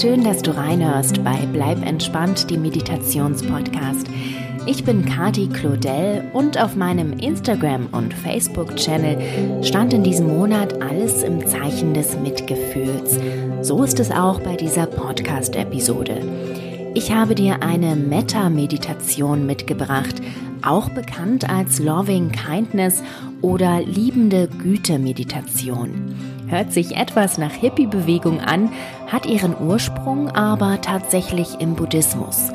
Schön, dass du reinhörst bei Bleib entspannt, die Meditationspodcast. Ich bin Kati Claudel und auf meinem Instagram- und Facebook-Channel stand in diesem Monat alles im Zeichen des Mitgefühls. So ist es auch bei dieser Podcast-Episode. Ich habe dir eine Metta-Meditation mitgebracht, auch bekannt als Loving Kindness oder liebende Güte-Meditation. Hört sich etwas nach Hippie-Bewegung an, hat ihren Ursprung aber tatsächlich im Buddhismus.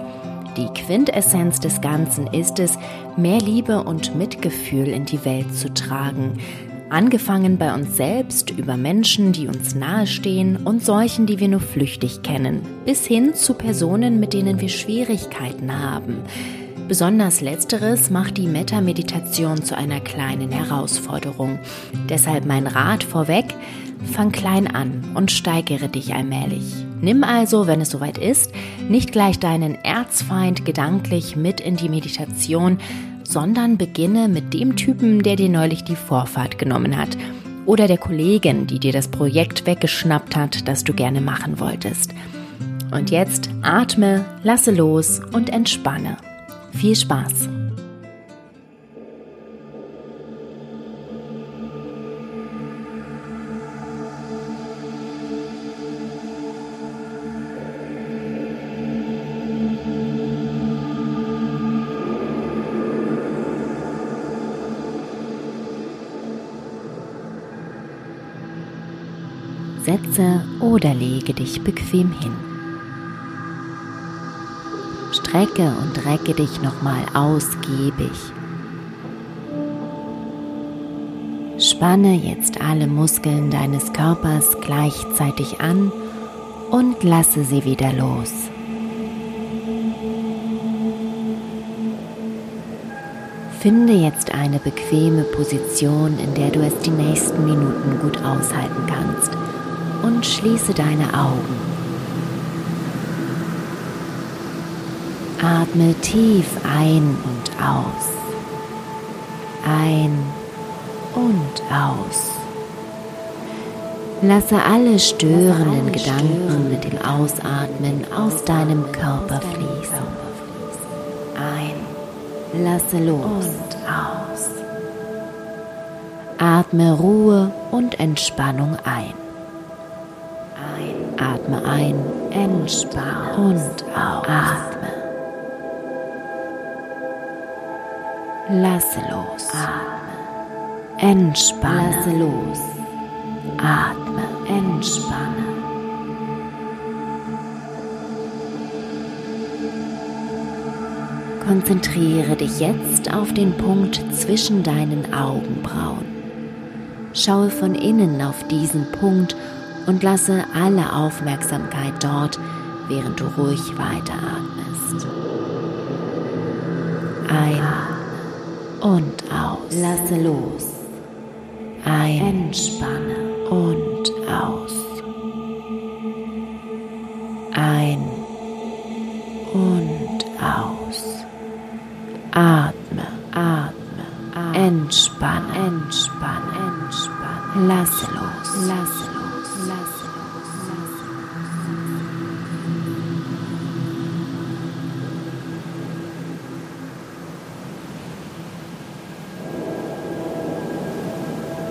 Die Quintessenz des Ganzen ist es, mehr Liebe und Mitgefühl in die Welt zu tragen. Angefangen bei uns selbst, über Menschen, die uns nahestehen und solchen, die wir nur flüchtig kennen, bis hin zu Personen, mit denen wir Schwierigkeiten haben. Besonders letzteres macht die Metta-Meditation zu einer kleinen Herausforderung. Deshalb mein Rat vorweg, fang klein an und steigere dich allmählich. Nimm also, wenn es soweit ist, nicht gleich deinen Erzfeind gedanklich mit in die Meditation, sondern beginne mit dem Typen, der dir neulich die Vorfahrt genommen hat oder der Kollegin, die dir das Projekt weggeschnappt hat, das du gerne machen wolltest. Und jetzt atme, lasse los und entspanne. Viel Spaß! Oder lege dich bequem hin. Strecke und recke dich nochmal ausgiebig. Spanne jetzt alle Muskeln deines Körpers gleichzeitig an und lasse sie wieder los. Finde jetzt eine bequeme Position, in der du es die nächsten Minuten gut aushalten kannst und schließe deine Augen. Atme tief ein und aus. Ein und aus. Lasse alle störenden Gedanken mit dem Ausatmen aus deinem Körper fließen. Ein, lasse los und aus. Atme Ruhe und Entspannung ein. Atme ein, entspann und aus. Atme. Lasse los. Atme. Entspanne. Lasse los. Atme. Entspanne. Konzentriere dich jetzt auf den Punkt zwischen deinen Augenbrauen. Schaue von innen auf diesen Punkt und lasse alle Aufmerksamkeit dort, während du ruhig weiteratmest. Ein und aus. Lasse los. Ein. Entspanne und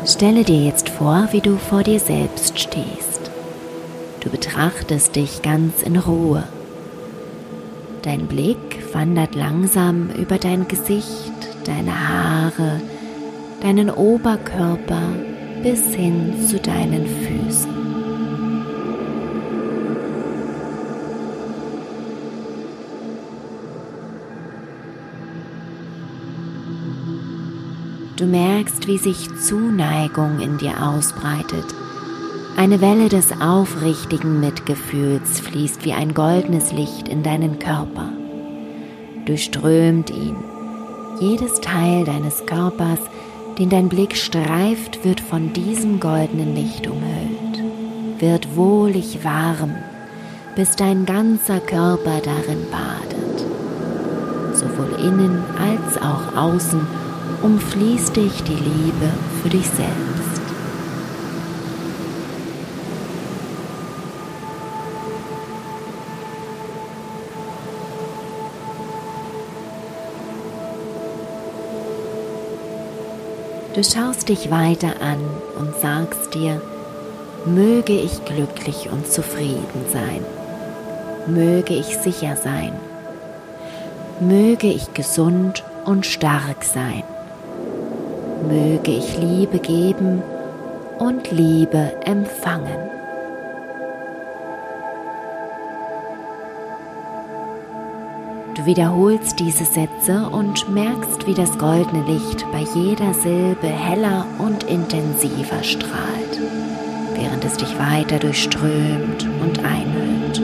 Stelle dir jetzt vor, wie du vor dir selbst stehst. Du betrachtest dich ganz in Ruhe. Dein Blick wandert langsam über dein Gesicht, deine Haare, deinen Oberkörper bis hin zu deinen Füßen. Du merkst, wie sich Zuneigung in dir ausbreitet. Eine Welle des aufrichtigen Mitgefühls fließt wie ein goldenes Licht in deinen Körper, durchströmt ihn. Jedes Teil deines Körpers, den dein Blick streift, wird von diesem goldenen Licht umhüllt, wird wohlig warm, bis dein ganzer Körper darin badet, sowohl innen als auch außen umfließt dich die Liebe für dich selbst. Du schaust dich weiter an und sagst dir, möge ich glücklich und zufrieden sein, möge ich sicher sein, möge ich gesund und stark sein möge ich Liebe geben und Liebe empfangen. Du wiederholst diese Sätze und merkst, wie das goldene Licht bei jeder Silbe heller und intensiver strahlt, während es dich weiter durchströmt und einhüllt.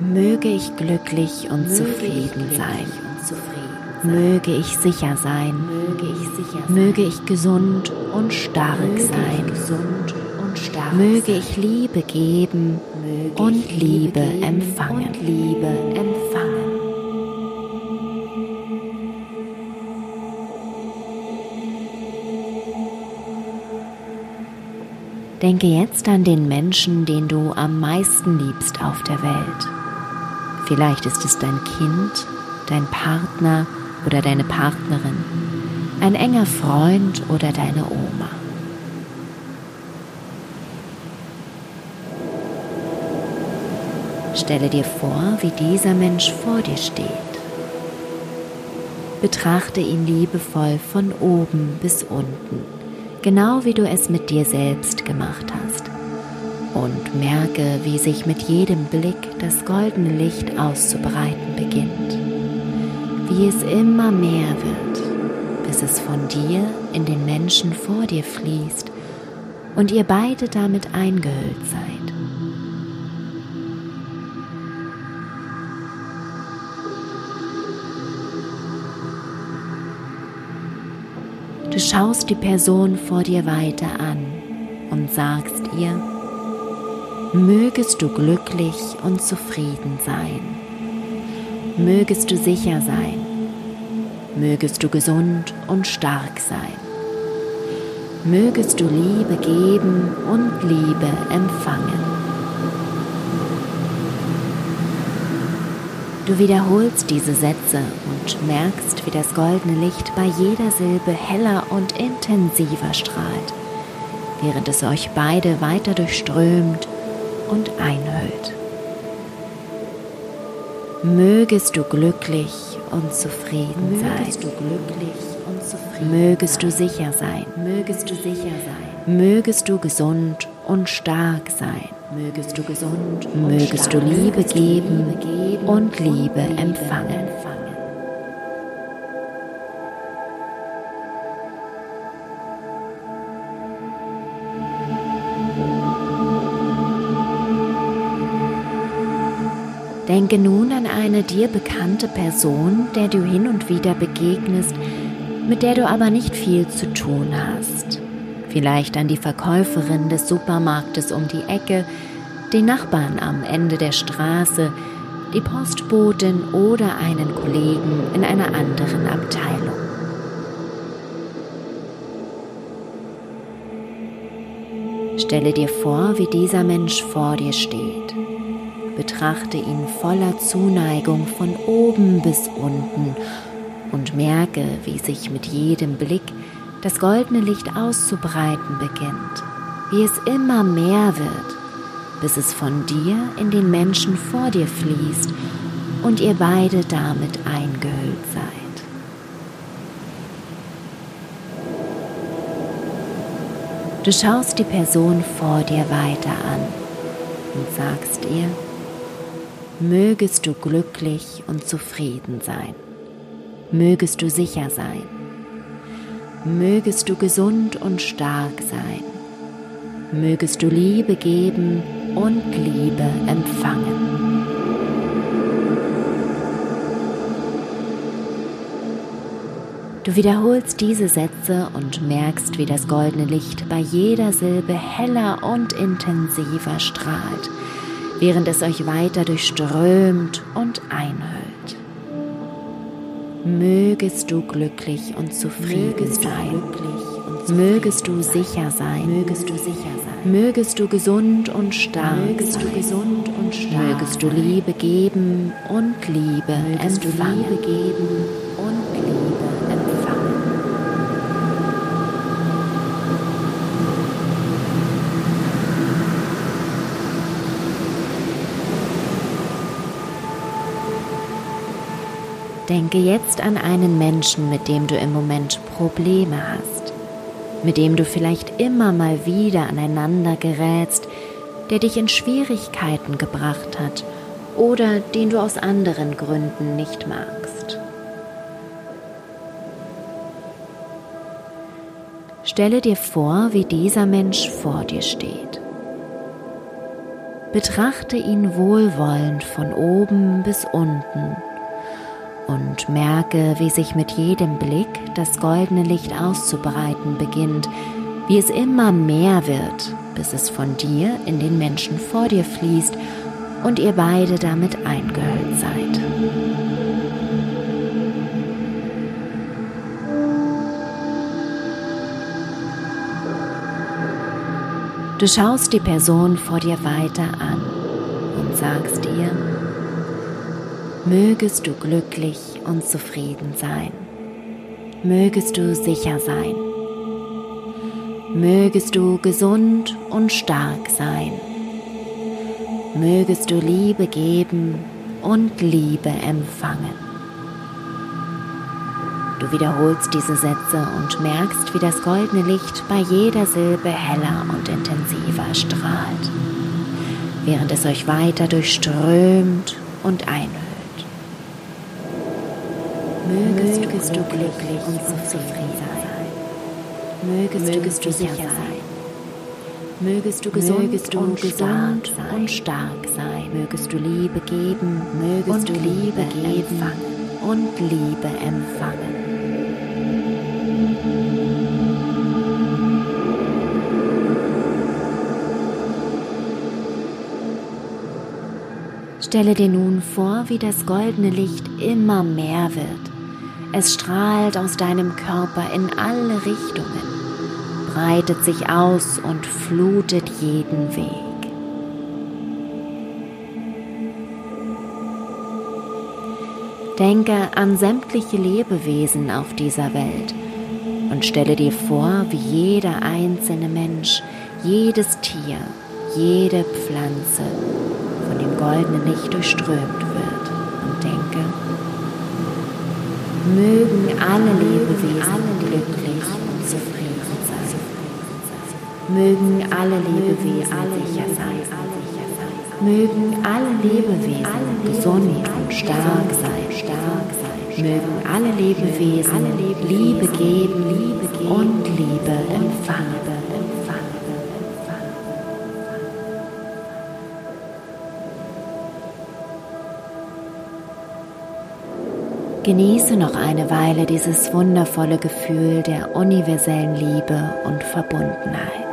Möge ich glücklich und Möge zufrieden sein. Möge ich sicher sein. Möge ich, sicher sein. Möge ich gesund und stark sein. Gesund und stark Möge ich Liebe geben Möge und Liebe, Liebe empfangen. Und Liebe empfangen. Denke jetzt an den Menschen, den du am meisten liebst auf der Welt. Vielleicht ist es dein Kind, dein Partner oder deine Partnerin, ein enger Freund oder deine Oma. Stelle dir vor, wie dieser Mensch vor dir steht. Betrachte ihn liebevoll von oben bis unten, genau wie du es mit dir selbst gemacht hast. Und merke, wie sich mit jedem Blick das goldene Licht auszubreiten beginnt. Wie es immer mehr wird, bis es von dir in den Menschen vor dir fließt und ihr beide damit eingehüllt seid. Du schaust die Person vor dir weiter an und sagst ihr, mögest du glücklich und zufrieden sein, mögest du sicher sein, mögest du gesund und stark sein, mögest du Liebe geben und Liebe empfangen. Du wiederholst diese Sätze und merkst, wie das goldene Licht bei jeder Silbe heller und intensiver strahlt, während es euch beide weiter durchströmt und einhüllt. Mögest du glücklich und zufrieden Mögest sein. Du glücklich und zufrieden Mögest du sicher sein. Mögest du sicher sein. Mögest du gesund und stark sein. Mögest du gesund, mögest du Liebe geben und Liebe empfangen. Denke nun an eine dir bekannte Person, der du hin und wieder begegnest, mit der du aber nicht viel zu tun hast vielleicht an die Verkäuferin des Supermarktes um die Ecke, den Nachbarn am Ende der Straße, die Postbotin oder einen Kollegen in einer anderen Abteilung. Stelle dir vor, wie dieser Mensch vor dir steht. Betrachte ihn voller Zuneigung von oben bis unten und merke, wie sich mit jedem Blick das goldene Licht auszubreiten beginnt, wie es immer mehr wird, bis es von dir in den Menschen vor dir fließt und ihr beide damit eingehüllt seid. Du schaust die Person vor dir weiter an und sagst ihr, mögest du glücklich und zufrieden sein, mögest du sicher sein. Mögest du gesund und stark sein, mögest du Liebe geben und Liebe empfangen. Du wiederholst diese Sätze und merkst, wie das goldene Licht bei jeder Silbe heller und intensiver strahlt, während es euch weiter durchströmt und einhüllt. Mögest du glücklich und zufrieden sein. Mögest du sicher sein. Mögest du sicher sein. Mögest du gesund und stark Mögest sein. du gesund und stark Mögest du Liebe geben und Liebe Mögest empfangen. Du Liebe geben und Liebe Denke jetzt an einen Menschen, mit dem du im Moment Probleme hast, mit dem du vielleicht immer mal wieder aneinander gerätst, der dich in Schwierigkeiten gebracht hat oder den du aus anderen Gründen nicht magst. Stelle dir vor, wie dieser Mensch vor dir steht. Betrachte ihn wohlwollend von oben bis unten und merke, wie sich mit jedem Blick das goldene Licht auszubreiten beginnt, wie es immer mehr wird, bis es von dir in den Menschen vor dir fließt und ihr beide damit eingehüllt seid. Du schaust die Person vor dir weiter an und sagst ihr, mögest du glücklich und zufrieden sein, mögest du sicher sein, mögest du gesund und stark sein, mögest du Liebe geben und Liebe empfangen. Du wiederholst diese Sätze und merkst, wie das goldene Licht bei jeder Silbe heller und intensiver strahlt, während es euch weiter durchströmt und einhüllt. Mögest, mögest du glücklich und zufrieden sein. Mögest, mögest du sicher sein. Mögest du gesund, mögest du und, gesund stark und stark sein. Mögest du Liebe geben, mögest du Liebe geben und Liebe empfangen. Stelle dir nun vor, wie das goldene Licht immer mehr wird. Es strahlt aus deinem Körper in alle Richtungen, breitet sich aus und flutet jeden Weg. Denke an sämtliche Lebewesen auf dieser Welt und stelle dir vor, wie jeder einzelne Mensch, jedes Tier, jede Pflanze von dem goldenen Licht durchströmt wird mögen alle Lebewesen glücklich und zufrieden sein. Mögen alle Lebewesen sicher sein. Mögen alle Lebewesen gesund und stark sein. Mögen alle Lebewesen Liebe geben und Liebe empfangen. Genieße noch eine Weile dieses wundervolle Gefühl der universellen Liebe und Verbundenheit.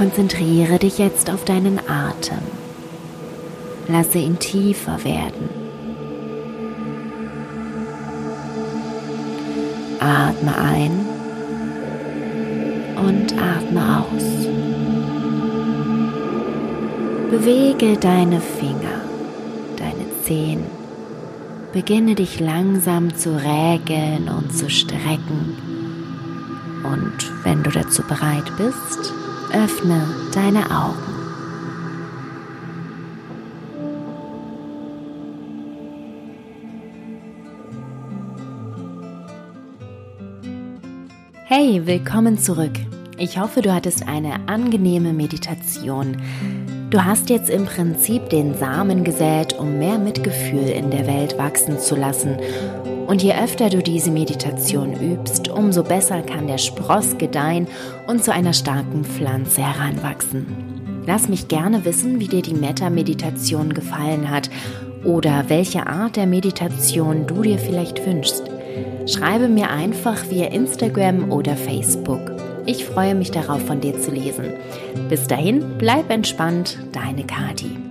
Konzentriere dich jetzt auf deinen Atem. Lasse ihn tiefer werden. Atme ein und atme aus. Bewege deine Finger, deine Zehen. Beginne dich langsam zu räkeln und zu strecken. Und wenn du dazu bereit bist, Öffne deine Augen. Hey, willkommen zurück. Ich hoffe, du hattest eine angenehme Meditation. Du hast jetzt im Prinzip den Samen gesät, um mehr Mitgefühl in der Welt wachsen zu lassen. Und je öfter du diese Meditation übst, umso besser kann der Spross gedeihen und zu einer starken Pflanze heranwachsen. Lass mich gerne wissen, wie dir die Metta-Meditation gefallen hat oder welche Art der Meditation du dir vielleicht wünschst. Schreibe mir einfach via Instagram oder Facebook. Ich freue mich darauf, von dir zu lesen. Bis dahin, bleib entspannt, deine Kati.